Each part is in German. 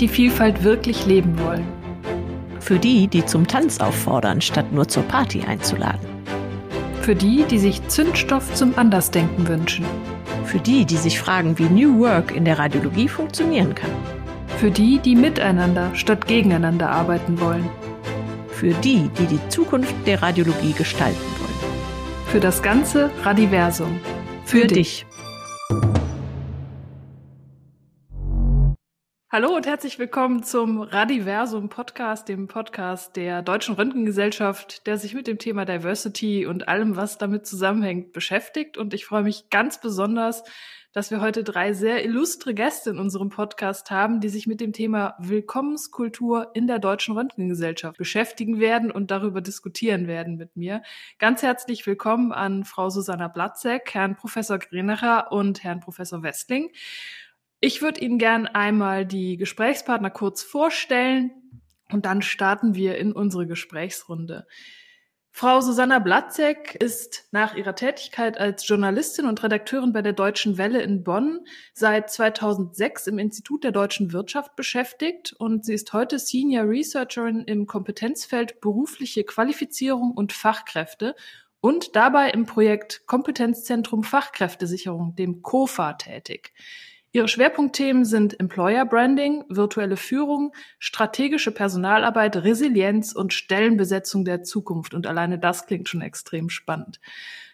die, Vielfalt wirklich leben wollen. Für die, die zum Tanz auffordern, statt nur zur Party einzuladen. Für die, die sich Zündstoff zum Andersdenken wünschen. Für die, die sich fragen, wie New Work in der Radiologie funktionieren kann. Für die, die miteinander statt gegeneinander arbeiten wollen. Für die, die die Zukunft der Radiologie gestalten wollen. Für das ganze Radiversum. Für, Für dich. dich. Hallo und herzlich willkommen zum Radiversum Podcast, dem Podcast der Deutschen Röntgengesellschaft, der sich mit dem Thema Diversity und allem, was damit zusammenhängt, beschäftigt. Und ich freue mich ganz besonders, dass wir heute drei sehr illustre Gäste in unserem Podcast haben, die sich mit dem Thema Willkommenskultur in der Deutschen Röntgengesellschaft beschäftigen werden und darüber diskutieren werden mit mir. Ganz herzlich willkommen an Frau Susanna Blatzek, Herrn Professor Grenacher und Herrn Professor Westling. Ich würde Ihnen gern einmal die Gesprächspartner kurz vorstellen und dann starten wir in unsere Gesprächsrunde. Frau Susanna Blatzek ist nach ihrer Tätigkeit als Journalistin und Redakteurin bei der Deutschen Welle in Bonn seit 2006 im Institut der deutschen Wirtschaft beschäftigt und sie ist heute Senior Researcherin im Kompetenzfeld berufliche Qualifizierung und Fachkräfte und dabei im Projekt Kompetenzzentrum Fachkräftesicherung, dem KOFA, tätig. Ihre Schwerpunktthemen sind Employer Branding, virtuelle Führung, strategische Personalarbeit, Resilienz und Stellenbesetzung der Zukunft. Und alleine das klingt schon extrem spannend.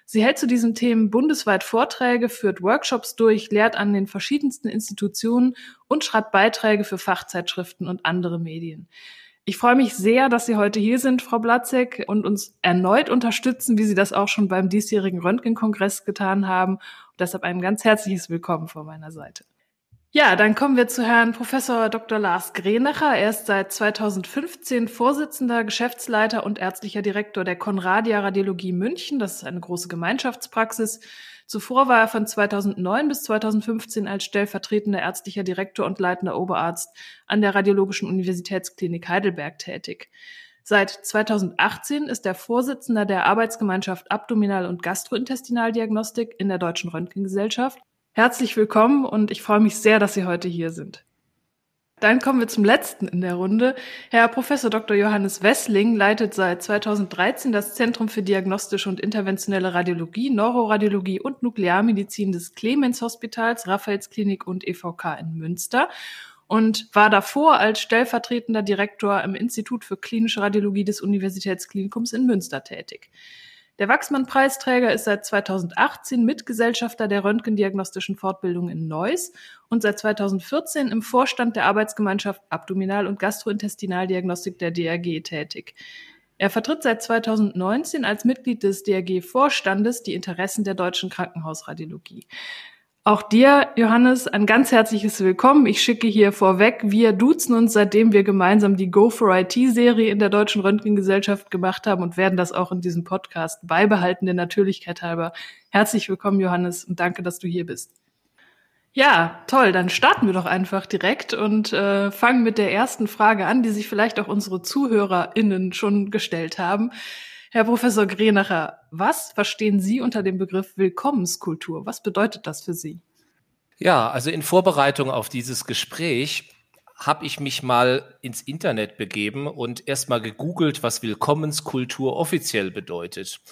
Sie hält zu diesen Themen bundesweit Vorträge, führt Workshops durch, lehrt an den verschiedensten Institutionen und schreibt Beiträge für Fachzeitschriften und andere Medien. Ich freue mich sehr, dass Sie heute hier sind, Frau Blatzek, und uns erneut unterstützen, wie Sie das auch schon beim diesjährigen Röntgenkongress getan haben. Und deshalb ein ganz herzliches Willkommen von meiner Seite. Ja, dann kommen wir zu Herrn Professor Dr. Lars Grenacher. Er ist seit 2015 Vorsitzender, Geschäftsleiter und ärztlicher Direktor der Conradia Radiologie München. Das ist eine große Gemeinschaftspraxis. Zuvor war er von 2009 bis 2015 als stellvertretender ärztlicher Direktor und leitender Oberarzt an der Radiologischen Universitätsklinik Heidelberg tätig. Seit 2018 ist er Vorsitzender der Arbeitsgemeinschaft Abdominal- und Gastrointestinaldiagnostik in der Deutschen Röntgengesellschaft Herzlich willkommen und ich freue mich sehr, dass Sie heute hier sind. Dann kommen wir zum letzten in der Runde. Herr Professor Dr. Johannes Wessling leitet seit 2013 das Zentrum für diagnostische und interventionelle Radiologie, Neuroradiologie und Nuklearmedizin des Clemens Hospitals, Raphaelsklinik und EVK in Münster und war davor als stellvertretender Direktor im Institut für klinische Radiologie des Universitätsklinikums in Münster tätig. Der Wachsmann-Preisträger ist seit 2018 Mitgesellschafter der Röntgendiagnostischen Fortbildung in Neuss und seit 2014 im Vorstand der Arbeitsgemeinschaft Abdominal- und Gastrointestinaldiagnostik der DRG tätig. Er vertritt seit 2019 als Mitglied des DRG-Vorstandes die Interessen der deutschen Krankenhausradiologie. Auch dir, Johannes, ein ganz herzliches Willkommen. Ich schicke hier vorweg, wir duzen uns, seitdem wir gemeinsam die Go for IT-Serie in der Deutschen Röntgengesellschaft gemacht haben und werden das auch in diesem Podcast beibehalten, der Natürlichkeit halber. Herzlich willkommen, Johannes, und danke, dass du hier bist. Ja, toll, dann starten wir doch einfach direkt und äh, fangen mit der ersten Frage an, die sich vielleicht auch unsere ZuhörerInnen schon gestellt haben. Herr Professor Grenacher, was verstehen Sie unter dem Begriff Willkommenskultur? Was bedeutet das für Sie? Ja, also in Vorbereitung auf dieses Gespräch habe ich mich mal ins Internet begeben und erstmal gegoogelt, was Willkommenskultur offiziell bedeutet.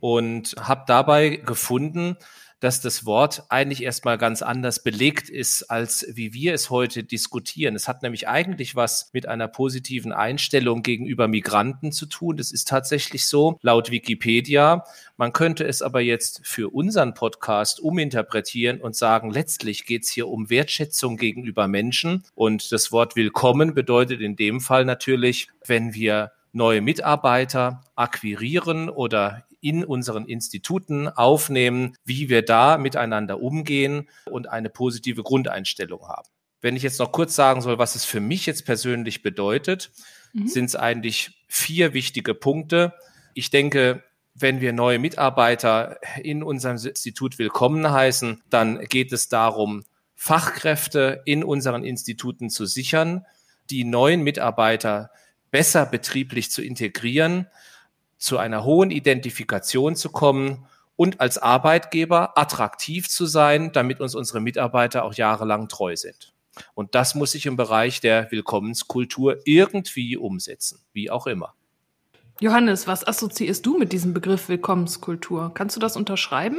Und habe dabei gefunden, dass das Wort eigentlich erstmal ganz anders belegt ist, als wie wir es heute diskutieren. Es hat nämlich eigentlich was mit einer positiven Einstellung gegenüber Migranten zu tun. Das ist tatsächlich so, laut Wikipedia. Man könnte es aber jetzt für unseren Podcast uminterpretieren und sagen, letztlich geht es hier um Wertschätzung gegenüber Menschen. Und das Wort willkommen bedeutet in dem Fall natürlich, wenn wir neue Mitarbeiter akquirieren oder in unseren Instituten aufnehmen, wie wir da miteinander umgehen und eine positive Grundeinstellung haben. Wenn ich jetzt noch kurz sagen soll, was es für mich jetzt persönlich bedeutet, mhm. sind es eigentlich vier wichtige Punkte. Ich denke, wenn wir neue Mitarbeiter in unserem Institut willkommen heißen, dann geht es darum, Fachkräfte in unseren Instituten zu sichern, die neuen Mitarbeiter besser betrieblich zu integrieren, zu einer hohen Identifikation zu kommen und als Arbeitgeber attraktiv zu sein, damit uns unsere Mitarbeiter auch jahrelang treu sind. Und das muss sich im Bereich der Willkommenskultur irgendwie umsetzen, wie auch immer. Johannes, was assoziierst du mit diesem Begriff Willkommenskultur? Kannst du das unterschreiben?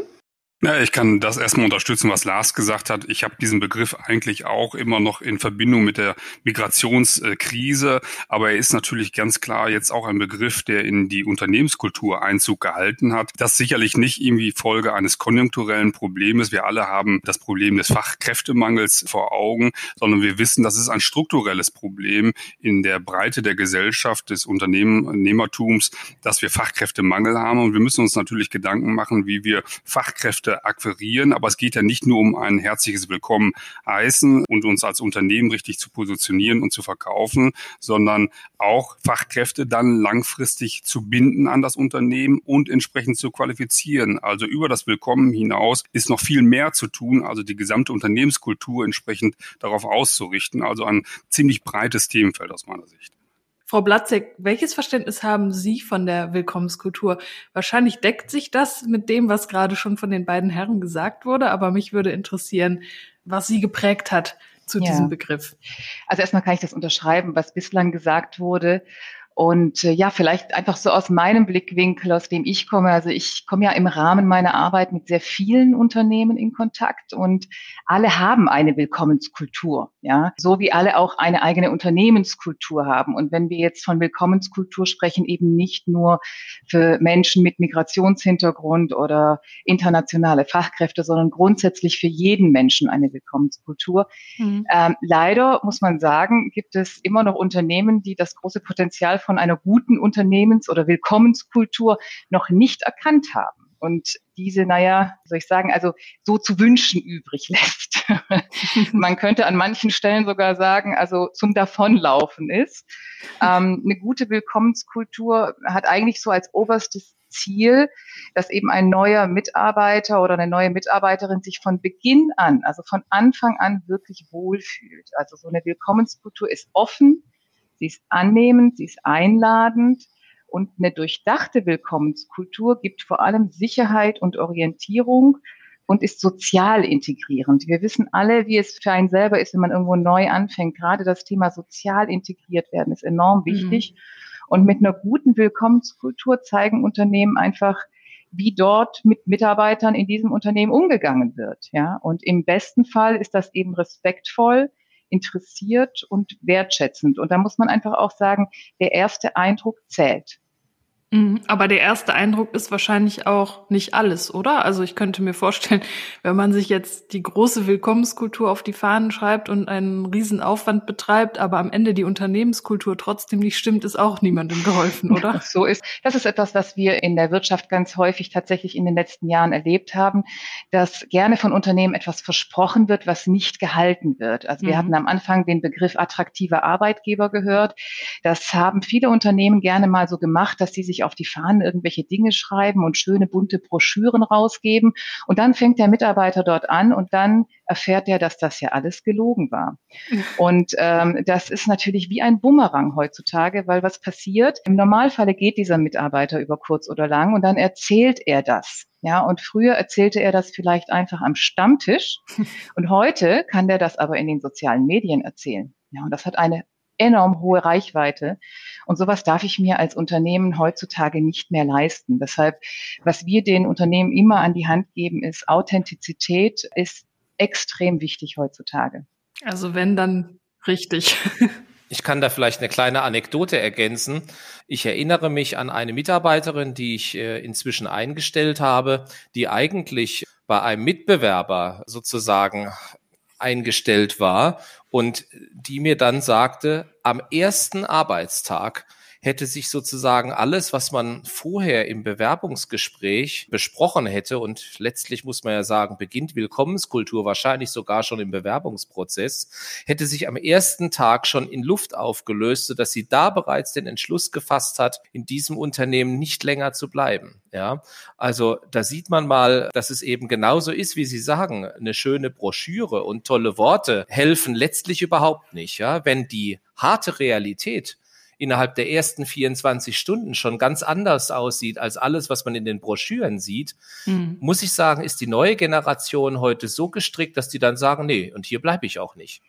Ja, ich kann das erstmal unterstützen, was Lars gesagt hat. Ich habe diesen Begriff eigentlich auch immer noch in Verbindung mit der Migrationskrise, aber er ist natürlich ganz klar jetzt auch ein Begriff, der in die Unternehmenskultur Einzug gehalten hat. Das sicherlich nicht irgendwie Folge eines konjunkturellen Problems. Wir alle haben das Problem des Fachkräftemangels vor Augen, sondern wir wissen, das ist ein strukturelles Problem in der Breite der Gesellschaft, des Unternehmertums, dass wir Fachkräftemangel haben. Und wir müssen uns natürlich Gedanken machen, wie wir Fachkräfte akquirieren. Aber es geht ja nicht nur um ein herzliches Willkommen heißen und uns als Unternehmen richtig zu positionieren und zu verkaufen, sondern auch Fachkräfte dann langfristig zu binden an das Unternehmen und entsprechend zu qualifizieren. Also über das Willkommen hinaus ist noch viel mehr zu tun, also die gesamte Unternehmenskultur entsprechend darauf auszurichten. Also ein ziemlich breites Themenfeld aus meiner Sicht. Frau Blatzek, welches Verständnis haben Sie von der Willkommenskultur? Wahrscheinlich deckt sich das mit dem, was gerade schon von den beiden Herren gesagt wurde, aber mich würde interessieren, was Sie geprägt hat zu ja. diesem Begriff. Also erstmal kann ich das unterschreiben, was bislang gesagt wurde. Und äh, ja, vielleicht einfach so aus meinem Blickwinkel, aus dem ich komme. Also ich komme ja im Rahmen meiner Arbeit mit sehr vielen Unternehmen in Kontakt und alle haben eine Willkommenskultur, ja, so wie alle auch eine eigene Unternehmenskultur haben. Und wenn wir jetzt von Willkommenskultur sprechen, eben nicht nur für Menschen mit Migrationshintergrund oder internationale Fachkräfte, sondern grundsätzlich für jeden Menschen eine Willkommenskultur. Mhm. Ähm, leider muss man sagen, gibt es immer noch Unternehmen, die das große Potenzial von einer guten Unternehmens- oder Willkommenskultur noch nicht erkannt haben und diese, naja, soll ich sagen, also so zu wünschen übrig lässt. Man könnte an manchen Stellen sogar sagen, also zum Davonlaufen ist. Ähm, eine gute Willkommenskultur hat eigentlich so als oberstes Ziel, dass eben ein neuer Mitarbeiter oder eine neue Mitarbeiterin sich von Beginn an, also von Anfang an wirklich wohlfühlt. Also so eine Willkommenskultur ist offen, sie ist annehmend, sie ist einladend und eine durchdachte Willkommenskultur gibt vor allem Sicherheit und Orientierung und ist sozial integrierend. Wir wissen alle, wie es für einen selber ist, wenn man irgendwo neu anfängt. Gerade das Thema sozial integriert werden ist enorm mhm. wichtig. Mhm. Und mit einer guten Willkommenskultur zeigen Unternehmen einfach, wie dort mit Mitarbeitern in diesem Unternehmen umgegangen wird. Ja, und im besten Fall ist das eben respektvoll, interessiert und wertschätzend. Und da muss man einfach auch sagen, der erste Eindruck zählt. Mhm. Aber der erste Eindruck ist wahrscheinlich auch nicht alles, oder? Also ich könnte mir vorstellen, wenn man sich jetzt die große Willkommenskultur auf die Fahnen schreibt und einen riesen Aufwand betreibt, aber am Ende die Unternehmenskultur trotzdem nicht stimmt, ist auch niemandem geholfen, oder? so ist. Das ist etwas, was wir in der Wirtschaft ganz häufig tatsächlich in den letzten Jahren erlebt haben, dass gerne von Unternehmen etwas versprochen wird, was nicht gehalten wird. Also wir mhm. hatten am Anfang den Begriff attraktiver Arbeitgeber gehört. Das haben viele Unternehmen gerne mal so gemacht, dass sie sich auf die Fahnen irgendwelche Dinge schreiben und schöne bunte Broschüren rausgeben. Und dann fängt der Mitarbeiter dort an und dann erfährt er, dass das ja alles gelogen war. Und ähm, das ist natürlich wie ein Bumerang heutzutage, weil was passiert? Im Normalfall geht dieser Mitarbeiter über kurz oder lang und dann erzählt er das. Ja, und früher erzählte er das vielleicht einfach am Stammtisch und heute kann der das aber in den sozialen Medien erzählen. Ja, und das hat eine enorm hohe Reichweite. Und sowas darf ich mir als Unternehmen heutzutage nicht mehr leisten. Deshalb, was wir den Unternehmen immer an die Hand geben, ist Authentizität ist extrem wichtig heutzutage. Also wenn dann richtig. Ich kann da vielleicht eine kleine Anekdote ergänzen. Ich erinnere mich an eine Mitarbeiterin, die ich äh, inzwischen eingestellt habe, die eigentlich bei einem Mitbewerber sozusagen eingestellt war und die mir dann sagte, am ersten Arbeitstag hätte sich sozusagen alles, was man vorher im Bewerbungsgespräch besprochen hätte und letztlich muss man ja sagen, beginnt Willkommenskultur wahrscheinlich sogar schon im Bewerbungsprozess, hätte sich am ersten Tag schon in Luft aufgelöst, sodass sie da bereits den Entschluss gefasst hat, in diesem Unternehmen nicht länger zu bleiben. Ja, also da sieht man mal, dass es eben genauso ist, wie Sie sagen. Eine schöne Broschüre und tolle Worte helfen letztlich überhaupt nicht. Ja, wenn die harte Realität innerhalb der ersten 24 Stunden schon ganz anders aussieht als alles, was man in den Broschüren sieht, mhm. muss ich sagen, ist die neue Generation heute so gestrickt, dass die dann sagen, nee, und hier bleibe ich auch nicht.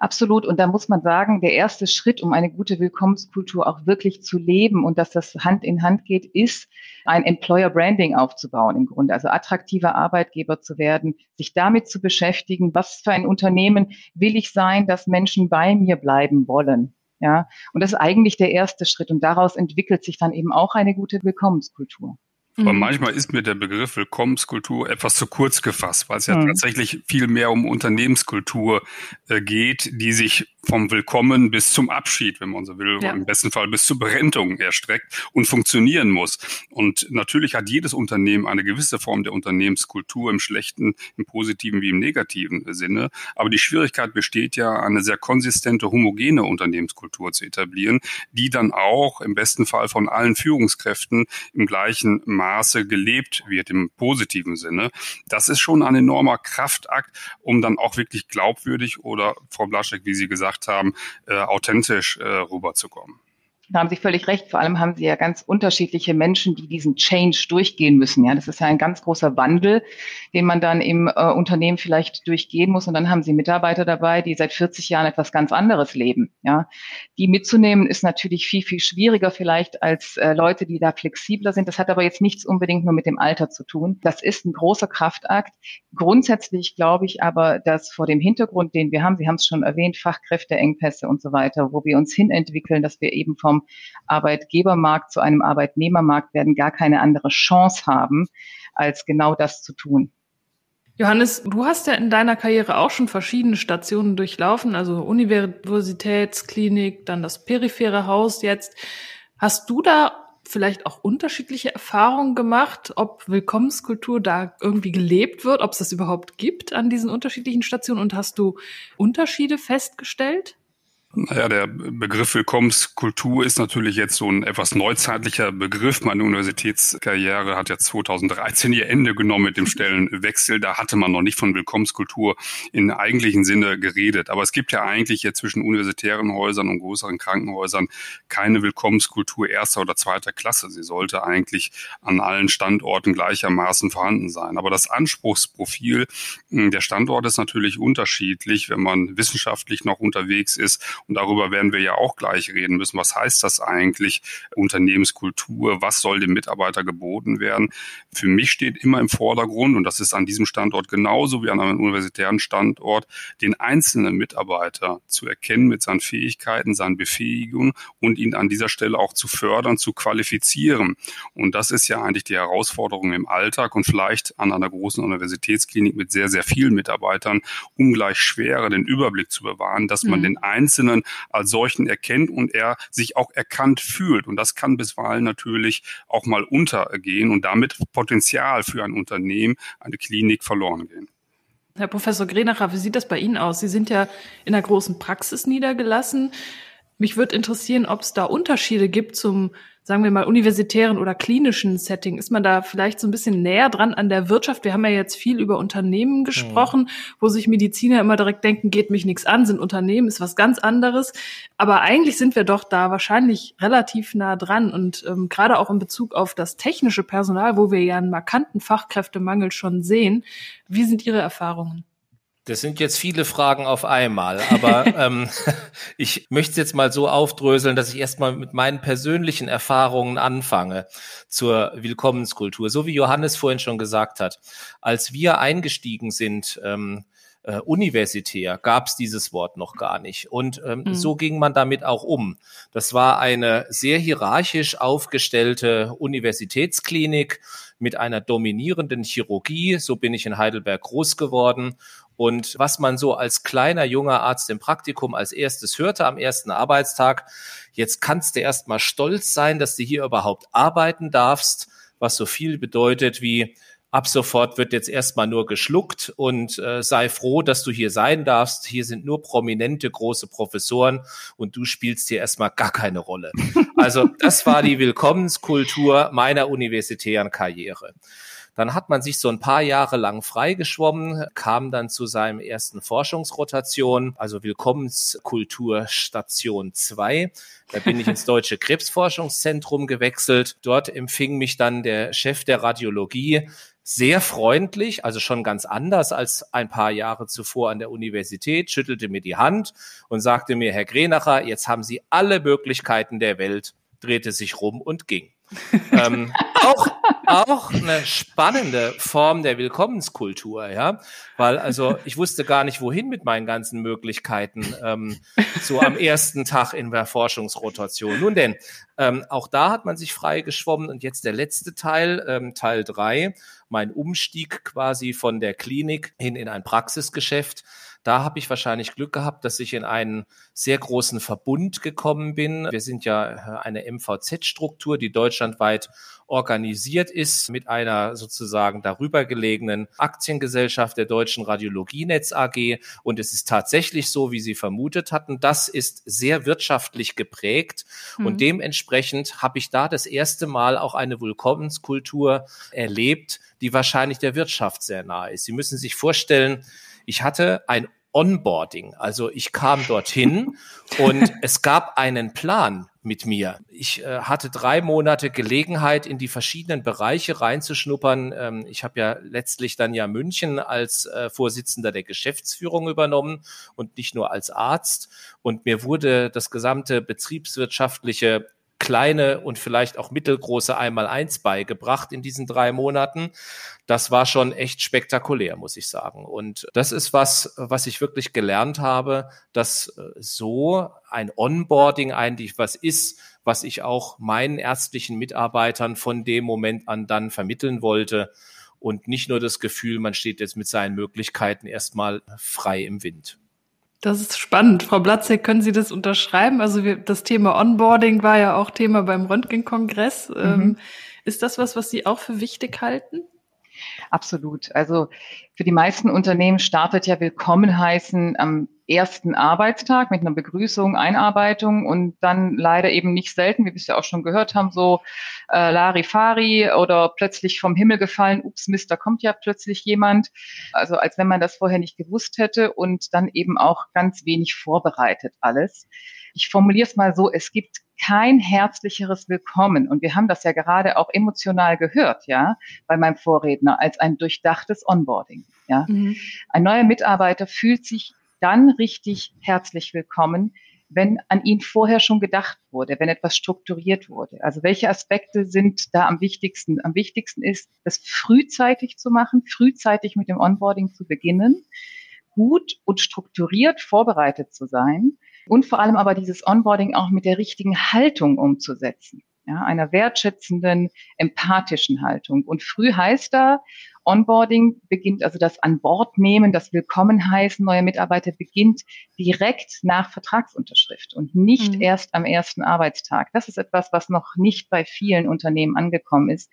Absolut. Und da muss man sagen, der erste Schritt, um eine gute Willkommenskultur auch wirklich zu leben und dass das Hand in Hand geht, ist, ein Employer Branding aufzubauen im Grunde. Also attraktiver Arbeitgeber zu werden, sich damit zu beschäftigen, was für ein Unternehmen will ich sein, dass Menschen bei mir bleiben wollen. Ja, und das ist eigentlich der erste Schritt. Und daraus entwickelt sich dann eben auch eine gute Willkommenskultur. Aber mhm. manchmal ist mir der Begriff Willkommenskultur etwas zu kurz gefasst, weil es ja mhm. tatsächlich viel mehr um Unternehmenskultur äh, geht, die sich vom Willkommen bis zum Abschied, wenn man so will, ja. im besten Fall bis zur Berentung erstreckt und funktionieren muss. Und natürlich hat jedes Unternehmen eine gewisse Form der Unternehmenskultur im schlechten, im positiven wie im negativen Sinne. Aber die Schwierigkeit besteht ja, eine sehr konsistente, homogene Unternehmenskultur zu etablieren, die dann auch im besten Fall von allen Führungskräften im gleichen Maße gelebt wird, im positiven Sinne. Das ist schon ein enormer Kraftakt, um dann auch wirklich glaubwürdig oder, Frau Blaschek, wie Sie gesagt haben, äh, authentisch äh, rüberzukommen. Da haben Sie völlig recht. Vor allem haben Sie ja ganz unterschiedliche Menschen, die diesen Change durchgehen müssen. Ja, das ist ja ein ganz großer Wandel, den man dann im äh, Unternehmen vielleicht durchgehen muss. Und dann haben Sie Mitarbeiter dabei, die seit 40 Jahren etwas ganz anderes leben. Ja, die mitzunehmen ist natürlich viel, viel schwieriger vielleicht als äh, Leute, die da flexibler sind. Das hat aber jetzt nichts unbedingt nur mit dem Alter zu tun. Das ist ein großer Kraftakt. Grundsätzlich glaube ich aber, dass vor dem Hintergrund, den wir haben, Sie haben es schon erwähnt, Fachkräfteengpässe und so weiter, wo wir uns hinentwickeln, dass wir eben vom Arbeitgebermarkt zu einem Arbeitnehmermarkt werden, gar keine andere Chance haben, als genau das zu tun. Johannes, du hast ja in deiner Karriere auch schon verschiedene Stationen durchlaufen, also Universitätsklinik, dann das periphere Haus jetzt. Hast du da vielleicht auch unterschiedliche Erfahrungen gemacht, ob Willkommenskultur da irgendwie gelebt wird, ob es das überhaupt gibt an diesen unterschiedlichen Stationen und hast du Unterschiede festgestellt? Naja, der Begriff Willkommenskultur ist natürlich jetzt so ein etwas neuzeitlicher Begriff. Meine Universitätskarriere hat ja 2013 ihr Ende genommen mit dem Stellenwechsel. Da hatte man noch nicht von Willkommenskultur in eigentlichen Sinne geredet. Aber es gibt ja eigentlich jetzt zwischen universitären Häusern und größeren Krankenhäusern keine Willkommenskultur erster oder zweiter Klasse. Sie sollte eigentlich an allen Standorten gleichermaßen vorhanden sein. Aber das Anspruchsprofil hm, der Standorte ist natürlich unterschiedlich, wenn man wissenschaftlich noch unterwegs ist und darüber werden wir ja auch gleich reden müssen. Was heißt das eigentlich? Unternehmenskultur? Was soll dem Mitarbeiter geboten werden? Für mich steht immer im Vordergrund, und das ist an diesem Standort genauso wie an einem universitären Standort, den einzelnen Mitarbeiter zu erkennen mit seinen Fähigkeiten, seinen Befähigungen und ihn an dieser Stelle auch zu fördern, zu qualifizieren. Und das ist ja eigentlich die Herausforderung im Alltag und vielleicht an einer großen Universitätsklinik mit sehr, sehr vielen Mitarbeitern ungleich schwerer, den Überblick zu bewahren, dass man mhm. den Einzelnen Einzelnen als solchen erkennt und er sich auch erkannt fühlt. Und das kann bisweilen natürlich auch mal untergehen und damit Potenzial für ein Unternehmen, eine Klinik verloren gehen. Herr Professor Grenacher, wie sieht das bei Ihnen aus? Sie sind ja in der großen Praxis niedergelassen. Mich würde interessieren, ob es da Unterschiede gibt zum sagen wir mal, universitären oder klinischen Setting? Ist man da vielleicht so ein bisschen näher dran an der Wirtschaft? Wir haben ja jetzt viel über Unternehmen gesprochen, mhm. wo sich Mediziner immer direkt denken, geht mich nichts an, sind Unternehmen, ist was ganz anderes. Aber eigentlich sind wir doch da wahrscheinlich relativ nah dran. Und ähm, gerade auch in Bezug auf das technische Personal, wo wir ja einen markanten Fachkräftemangel schon sehen, wie sind Ihre Erfahrungen? Das sind jetzt viele Fragen auf einmal, aber ähm, ich möchte es jetzt mal so aufdröseln, dass ich erstmal mit meinen persönlichen Erfahrungen anfange zur Willkommenskultur. So wie Johannes vorhin schon gesagt hat, als wir eingestiegen sind, ähm, äh, universitär gab es dieses Wort noch gar nicht. Und ähm, mhm. so ging man damit auch um. Das war eine sehr hierarchisch aufgestellte Universitätsklinik mit einer dominierenden Chirurgie. So bin ich in Heidelberg groß geworden. Und was man so als kleiner junger Arzt im Praktikum als erstes hörte am ersten Arbeitstag, jetzt kannst du erst mal stolz sein, dass du hier überhaupt arbeiten darfst, was so viel bedeutet wie ab sofort wird jetzt erstmal nur geschluckt und äh, sei froh, dass du hier sein darfst. Hier sind nur prominente große Professoren und du spielst hier erstmal gar keine Rolle. Also das war die Willkommenskultur meiner universitären Karriere. Dann hat man sich so ein paar Jahre lang freigeschwommen, kam dann zu seinem ersten Forschungsrotation, also Willkommenskultur Station 2. Da bin ich ins Deutsche Krebsforschungszentrum gewechselt. Dort empfing mich dann der Chef der Radiologie sehr freundlich, also schon ganz anders als ein paar Jahre zuvor an der Universität, schüttelte mir die Hand und sagte mir, Herr Grenacher, jetzt haben Sie alle Möglichkeiten der Welt, drehte sich rum und ging. Ähm, auch, auch eine spannende Form der Willkommenskultur, ja, weil also ich wusste gar nicht, wohin mit meinen ganzen Möglichkeiten ähm, so am ersten Tag in der Forschungsrotation. Nun denn, ähm, auch da hat man sich frei geschwommen und jetzt der letzte Teil, ähm, Teil drei, mein Umstieg quasi von der Klinik hin in ein Praxisgeschäft. Da habe ich wahrscheinlich Glück gehabt, dass ich in einen sehr großen Verbund gekommen bin. Wir sind ja äh, eine MVZ-Struktur, die deutschlandweit organisiert ist mit einer sozusagen darüber gelegenen Aktiengesellschaft der Deutschen Radiologienetz AG. Und es ist tatsächlich so, wie Sie vermutet hatten. Das ist sehr wirtschaftlich geprägt. Mhm. Und dementsprechend habe ich da das erste Mal auch eine Willkommenskultur erlebt, die wahrscheinlich der Wirtschaft sehr nahe ist. Sie müssen sich vorstellen, ich hatte ein Onboarding. Also ich kam dorthin und es gab einen Plan mit mir. Ich äh, hatte drei Monate Gelegenheit, in die verschiedenen Bereiche reinzuschnuppern. Ähm, ich habe ja letztlich dann ja München als äh, Vorsitzender der Geschäftsführung übernommen und nicht nur als Arzt. Und mir wurde das gesamte betriebswirtschaftliche kleine und vielleicht auch mittelgroße Einmal-Eins beigebracht in diesen drei Monaten. Das war schon echt spektakulär, muss ich sagen. Und das ist was, was ich wirklich gelernt habe, dass äh, so ein Onboarding eigentlich was ist, was ich auch meinen ärztlichen Mitarbeitern von dem Moment an dann vermitteln wollte und nicht nur das Gefühl, man steht jetzt mit seinen Möglichkeiten erstmal frei im Wind. Das ist spannend. Frau Blatzek, können Sie das unterschreiben? Also wir, das Thema Onboarding war ja auch Thema beim Röntgenkongress. Mhm. Ähm, ist das was, was Sie auch für wichtig halten? Absolut. Also für die meisten Unternehmen startet ja Willkommen heißen am ersten Arbeitstag mit einer Begrüßung, Einarbeitung und dann leider eben nicht selten, wie wir es ja auch schon gehört haben, so äh, Larifari oder plötzlich vom Himmel gefallen, ups, Mist, da kommt ja plötzlich jemand. Also als wenn man das vorher nicht gewusst hätte und dann eben auch ganz wenig vorbereitet alles. Ich formuliere es mal so, es gibt kein herzlicheres Willkommen. Und wir haben das ja gerade auch emotional gehört, ja, bei meinem Vorredner, als ein durchdachtes Onboarding. Ja. Mhm. Ein neuer Mitarbeiter fühlt sich dann richtig herzlich willkommen, wenn an ihn vorher schon gedacht wurde, wenn etwas strukturiert wurde. Also welche Aspekte sind da am wichtigsten? Am wichtigsten ist, das frühzeitig zu machen, frühzeitig mit dem Onboarding zu beginnen, gut und strukturiert vorbereitet zu sein und vor allem aber dieses Onboarding auch mit der richtigen Haltung umzusetzen. Ja, einer wertschätzenden, empathischen Haltung. Und früh heißt da, Onboarding beginnt, also das An Bord nehmen, das Willkommen heißen neuer Mitarbeiter beginnt direkt nach Vertragsunterschrift und nicht mhm. erst am ersten Arbeitstag. Das ist etwas, was noch nicht bei vielen Unternehmen angekommen ist.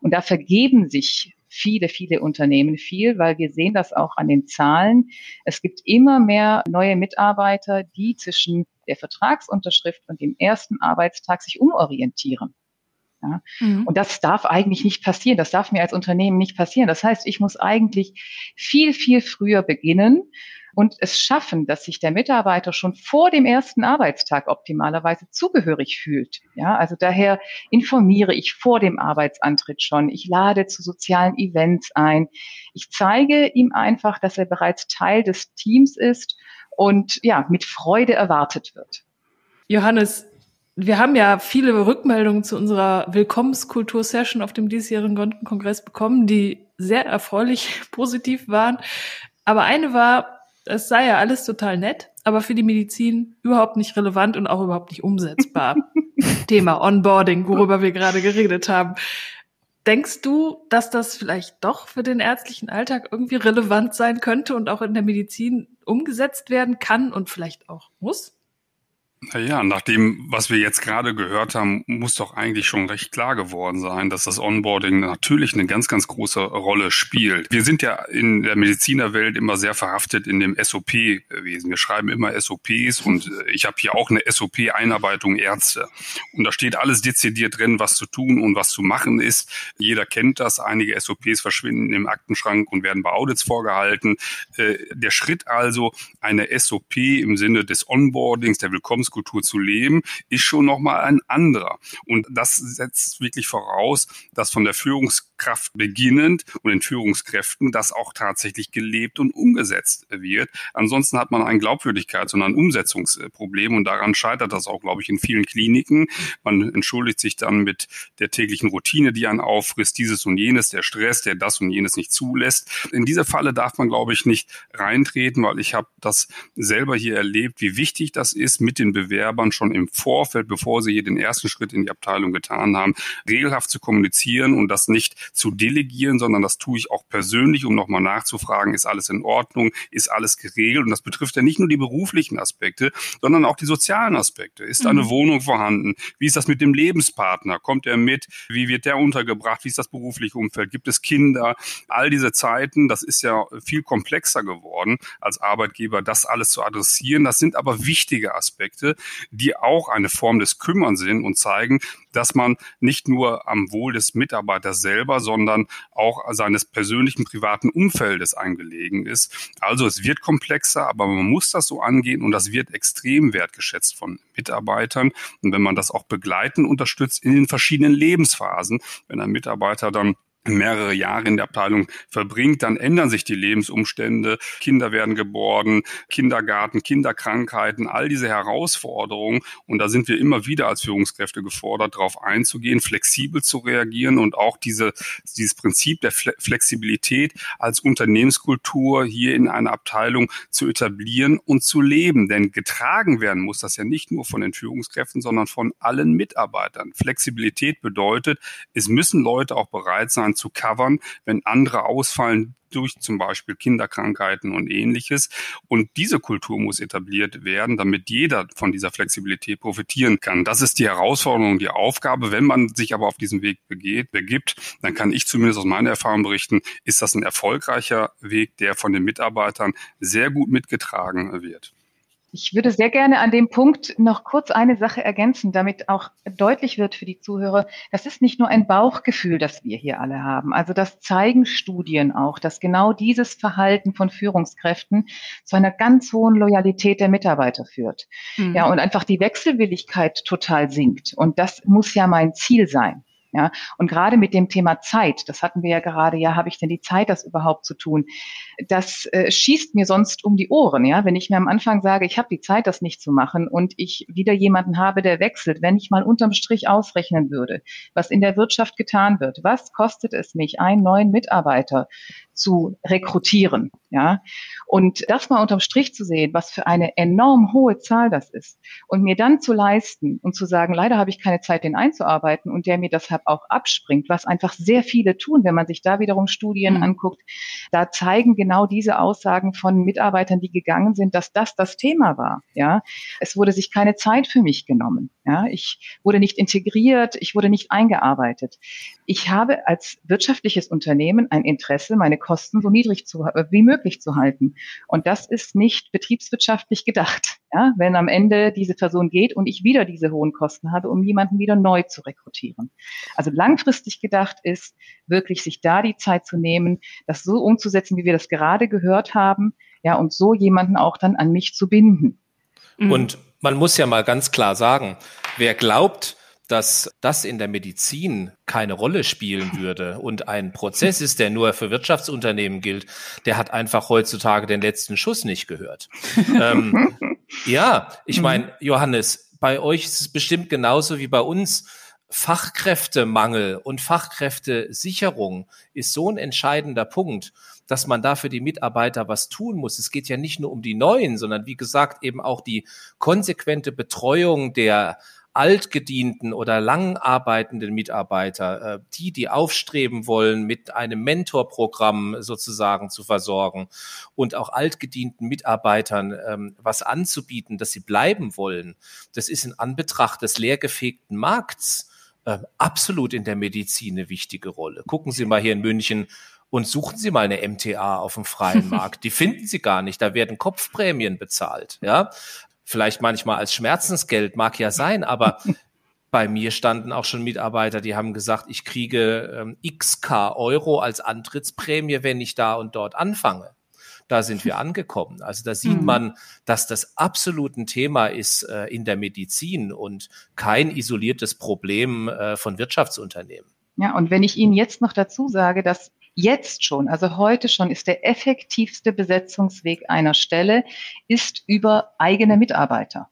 Und da vergeben sich viele, viele Unternehmen viel, weil wir sehen das auch an den Zahlen. Es gibt immer mehr neue Mitarbeiter, die zwischen der Vertragsunterschrift und dem ersten Arbeitstag sich umorientieren. Ja? Mhm. Und das darf eigentlich nicht passieren. Das darf mir als Unternehmen nicht passieren. Das heißt, ich muss eigentlich viel, viel früher beginnen und es schaffen, dass sich der Mitarbeiter schon vor dem ersten Arbeitstag optimalerweise zugehörig fühlt. Ja, also daher informiere ich vor dem Arbeitsantritt schon. Ich lade zu sozialen Events ein. Ich zeige ihm einfach, dass er bereits Teil des Teams ist und ja, mit Freude erwartet wird. Johannes, wir haben ja viele Rückmeldungen zu unserer Willkommenskultur-Session auf dem diesjährigen Kongress bekommen, die sehr erfreulich positiv waren. Aber eine war, es sei ja alles total nett, aber für die Medizin überhaupt nicht relevant und auch überhaupt nicht umsetzbar. Thema Onboarding, worüber wir gerade geredet haben. Denkst du, dass das vielleicht doch für den ärztlichen Alltag irgendwie relevant sein könnte und auch in der Medizin umgesetzt werden kann und vielleicht auch muss? Naja, nach dem, was wir jetzt gerade gehört haben, muss doch eigentlich schon recht klar geworden sein, dass das Onboarding natürlich eine ganz, ganz große Rolle spielt. Wir sind ja in der Medizinerwelt immer sehr verhaftet in dem SOP-Wesen. Wir schreiben immer SOPs und äh, ich habe hier auch eine SOP-Einarbeitung Ärzte. Und da steht alles dezidiert drin, was zu tun und was zu machen ist. Jeder kennt das. Einige SOPs verschwinden im Aktenschrank und werden bei Audits vorgehalten. Äh, der Schritt also, eine SOP im Sinne des Onboardings, der Willkommens Führungskultur zu leben, ist schon nochmal ein anderer. Und das setzt wirklich voraus, dass von der Führungskraft beginnend und den Führungskräften das auch tatsächlich gelebt und umgesetzt wird. Ansonsten hat man ein Glaubwürdigkeits- und ein Umsetzungsproblem und daran scheitert das auch, glaube ich, in vielen Kliniken. Man entschuldigt sich dann mit der täglichen Routine, die einen auffrisst, dieses und jenes, der Stress, der das und jenes nicht zulässt. In diese Falle darf man, glaube ich, nicht reintreten, weil ich habe das selber hier erlebt, wie wichtig das ist, mit den Bewerbern schon im Vorfeld, bevor sie hier den ersten Schritt in die Abteilung getan haben, regelhaft zu kommunizieren und das nicht zu delegieren, sondern das tue ich auch persönlich, um nochmal nachzufragen, ist alles in Ordnung, ist alles geregelt. Und das betrifft ja nicht nur die beruflichen Aspekte, sondern auch die sozialen Aspekte. Ist eine mhm. Wohnung vorhanden? Wie ist das mit dem Lebenspartner? Kommt er mit? Wie wird der untergebracht? Wie ist das berufliche Umfeld? Gibt es Kinder? All diese Zeiten, das ist ja viel komplexer geworden als Arbeitgeber, das alles zu adressieren. Das sind aber wichtige Aspekte, die auch eine Form des Kümmern sind und zeigen, dass man nicht nur am Wohl des Mitarbeiters selber, sondern auch seines persönlichen privaten Umfeldes eingelegen ist. Also es wird komplexer, aber man muss das so angehen und das wird extrem wertgeschätzt von Mitarbeitern. Und wenn man das auch begleiten unterstützt in den verschiedenen Lebensphasen, wenn ein Mitarbeiter dann mehrere Jahre in der Abteilung verbringt, dann ändern sich die Lebensumstände. Kinder werden geboren, Kindergarten, Kinderkrankheiten, all diese Herausforderungen. Und da sind wir immer wieder als Führungskräfte gefordert, darauf einzugehen, flexibel zu reagieren und auch diese, dieses Prinzip der Flexibilität als Unternehmenskultur hier in einer Abteilung zu etablieren und zu leben. Denn getragen werden muss das ja nicht nur von den Führungskräften, sondern von allen Mitarbeitern. Flexibilität bedeutet, es müssen Leute auch bereit sein, zu covern, wenn andere ausfallen durch zum Beispiel Kinderkrankheiten und ähnliches. Und diese Kultur muss etabliert werden, damit jeder von dieser Flexibilität profitieren kann. Das ist die Herausforderung, die Aufgabe. Wenn man sich aber auf diesen Weg begeht, begibt, dann kann ich zumindest aus meiner Erfahrung berichten, ist das ein erfolgreicher Weg, der von den Mitarbeitern sehr gut mitgetragen wird. Ich würde sehr gerne an dem Punkt noch kurz eine Sache ergänzen, damit auch deutlich wird für die Zuhörer, das ist nicht nur ein Bauchgefühl, das wir hier alle haben. Also das zeigen Studien auch, dass genau dieses Verhalten von Führungskräften zu einer ganz hohen Loyalität der Mitarbeiter führt. Mhm. Ja, und einfach die Wechselwilligkeit total sinkt. Und das muss ja mein Ziel sein. Ja, und gerade mit dem Thema Zeit, das hatten wir ja gerade, ja, habe ich denn die Zeit, das überhaupt zu tun? Das äh, schießt mir sonst um die Ohren, ja, wenn ich mir am Anfang sage, ich habe die Zeit, das nicht zu machen und ich wieder jemanden habe, der wechselt, wenn ich mal unterm Strich ausrechnen würde, was in der Wirtschaft getan wird, was kostet es mich, einen neuen Mitarbeiter zu rekrutieren, ja, und das mal unterm Strich zu sehen, was für eine enorm hohe Zahl das ist und mir dann zu leisten und zu sagen, leider habe ich keine Zeit, den einzuarbeiten und der mir deshalb auch abspringt, was einfach sehr viele tun, wenn man sich da wiederum Studien mhm. anguckt, da zeigen genau diese Aussagen von Mitarbeitern, die gegangen sind, dass das das Thema war, ja. Es wurde sich keine Zeit für mich genommen, ja. Ich wurde nicht integriert, ich wurde nicht eingearbeitet. Ich habe als wirtschaftliches Unternehmen ein Interesse, meine Kosten so niedrig zu, äh, wie möglich zu halten. Und das ist nicht betriebswirtschaftlich gedacht. Ja, wenn am Ende diese Person geht und ich wieder diese hohen Kosten habe, um jemanden wieder neu zu rekrutieren. Also langfristig gedacht ist wirklich sich da die Zeit zu nehmen, das so umzusetzen, wie wir das gerade gehört haben, ja, und so jemanden auch dann an mich zu binden. Und man muss ja mal ganz klar sagen, wer glaubt, dass das in der Medizin keine Rolle spielen würde und ein Prozess ist, der nur für Wirtschaftsunternehmen gilt, der hat einfach heutzutage den letzten Schuss nicht gehört. ähm, ja, ich mhm. meine, Johannes, bei euch ist es bestimmt genauso wie bei uns. Fachkräftemangel und Fachkräftesicherung ist so ein entscheidender Punkt, dass man da für die Mitarbeiter was tun muss. Es geht ja nicht nur um die neuen, sondern wie gesagt eben auch die konsequente Betreuung der altgedienten oder lang arbeitenden Mitarbeiter, äh, die, die aufstreben wollen, mit einem Mentorprogramm sozusagen zu versorgen und auch altgedienten Mitarbeitern ähm, was anzubieten, dass sie bleiben wollen, das ist in Anbetracht des leergefegten Markts äh, absolut in der Medizin eine wichtige Rolle. Gucken Sie mal hier in München, und suchen Sie mal eine MTA auf dem freien Markt. Die finden Sie gar nicht. Da werden Kopfprämien bezahlt. Ja, vielleicht manchmal als Schmerzensgeld, mag ja sein, aber bei mir standen auch schon Mitarbeiter, die haben gesagt, ich kriege ähm, xk Euro als Antrittsprämie, wenn ich da und dort anfange. da sind wir angekommen. Also da sieht mhm. man, dass das absolut ein Thema ist äh, in der Medizin und kein isoliertes Problem äh, von Wirtschaftsunternehmen. Ja, und wenn ich Ihnen jetzt noch dazu sage, dass jetzt schon, also heute schon, ist der effektivste Besetzungsweg einer Stelle, ist über eigene Mitarbeiter.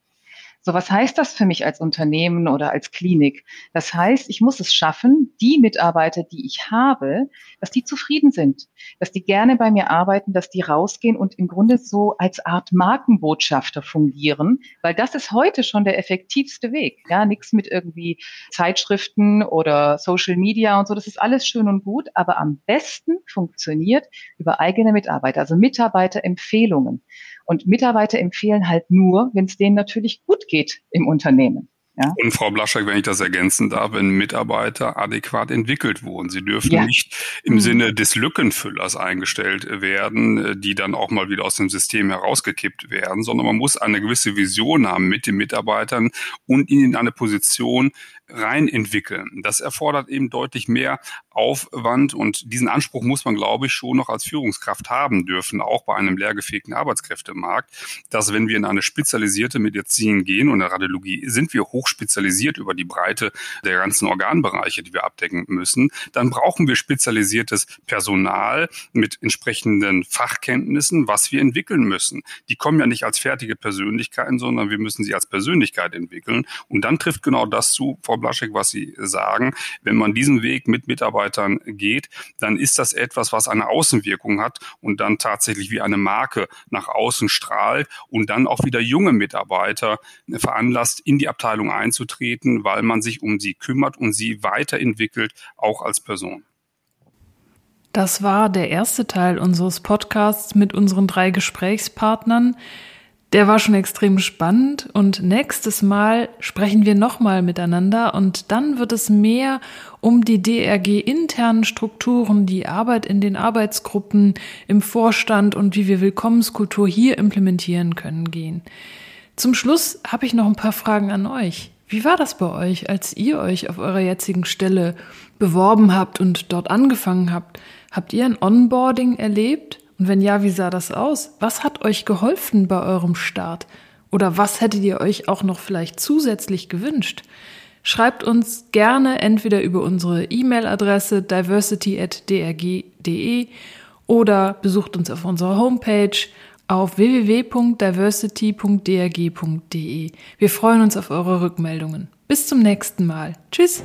So, was heißt das für mich als Unternehmen oder als Klinik? Das heißt, ich muss es schaffen, die Mitarbeiter, die ich habe, dass die zufrieden sind, dass die gerne bei mir arbeiten, dass die rausgehen und im Grunde so als Art Markenbotschafter fungieren, weil das ist heute schon der effektivste Weg. Ja, nichts mit irgendwie Zeitschriften oder Social Media und so. Das ist alles schön und gut, aber am besten funktioniert über eigene Mitarbeiter, also Mitarbeiterempfehlungen. Und Mitarbeiter empfehlen halt nur, wenn es denen natürlich gut geht im Unternehmen. Ja? Und Frau Blaschek, wenn ich das ergänzen darf, wenn Mitarbeiter adäquat entwickelt wurden. Sie dürfen ja. nicht im mhm. Sinne des Lückenfüllers eingestellt werden, äh, die dann auch mal wieder aus dem System herausgekippt werden, sondern man muss eine gewisse Vision haben mit den Mitarbeitern und ihnen in eine Position rein entwickeln. Das erfordert eben deutlich mehr Aufwand und diesen Anspruch muss man, glaube ich, schon noch als Führungskraft haben dürfen, auch bei einem leergefegten Arbeitskräftemarkt, dass wenn wir in eine spezialisierte Medizin gehen und der Radiologie sind wir hochspezialisiert über die Breite der ganzen Organbereiche, die wir abdecken müssen, dann brauchen wir spezialisiertes Personal mit entsprechenden Fachkenntnissen, was wir entwickeln müssen. Die kommen ja nicht als fertige Persönlichkeiten, sondern wir müssen sie als Persönlichkeit entwickeln. Und dann trifft genau das zu, Frau Blaschek, was Sie sagen. Wenn man diesen Weg mit Mitarbeitern Mitarbeitern geht, dann ist das etwas, was eine Außenwirkung hat und dann tatsächlich wie eine Marke nach außen strahlt und dann auch wieder junge Mitarbeiter veranlasst, in die Abteilung einzutreten, weil man sich um sie kümmert und sie weiterentwickelt, auch als Person. Das war der erste Teil unseres Podcasts mit unseren drei Gesprächspartnern. Der war schon extrem spannend und nächstes Mal sprechen wir nochmal miteinander und dann wird es mehr um die DRG-internen Strukturen, die Arbeit in den Arbeitsgruppen, im Vorstand und wie wir Willkommenskultur hier implementieren können gehen. Zum Schluss habe ich noch ein paar Fragen an euch. Wie war das bei euch, als ihr euch auf eurer jetzigen Stelle beworben habt und dort angefangen habt? Habt ihr ein Onboarding erlebt? Und wenn ja, wie sah das aus? Was hat euch geholfen bei eurem Start? Oder was hättet ihr euch auch noch vielleicht zusätzlich gewünscht? Schreibt uns gerne entweder über unsere E-Mail-Adresse diversity.drg.de oder besucht uns auf unserer Homepage auf www.diversity.drg.de. Wir freuen uns auf eure Rückmeldungen. Bis zum nächsten Mal. Tschüss!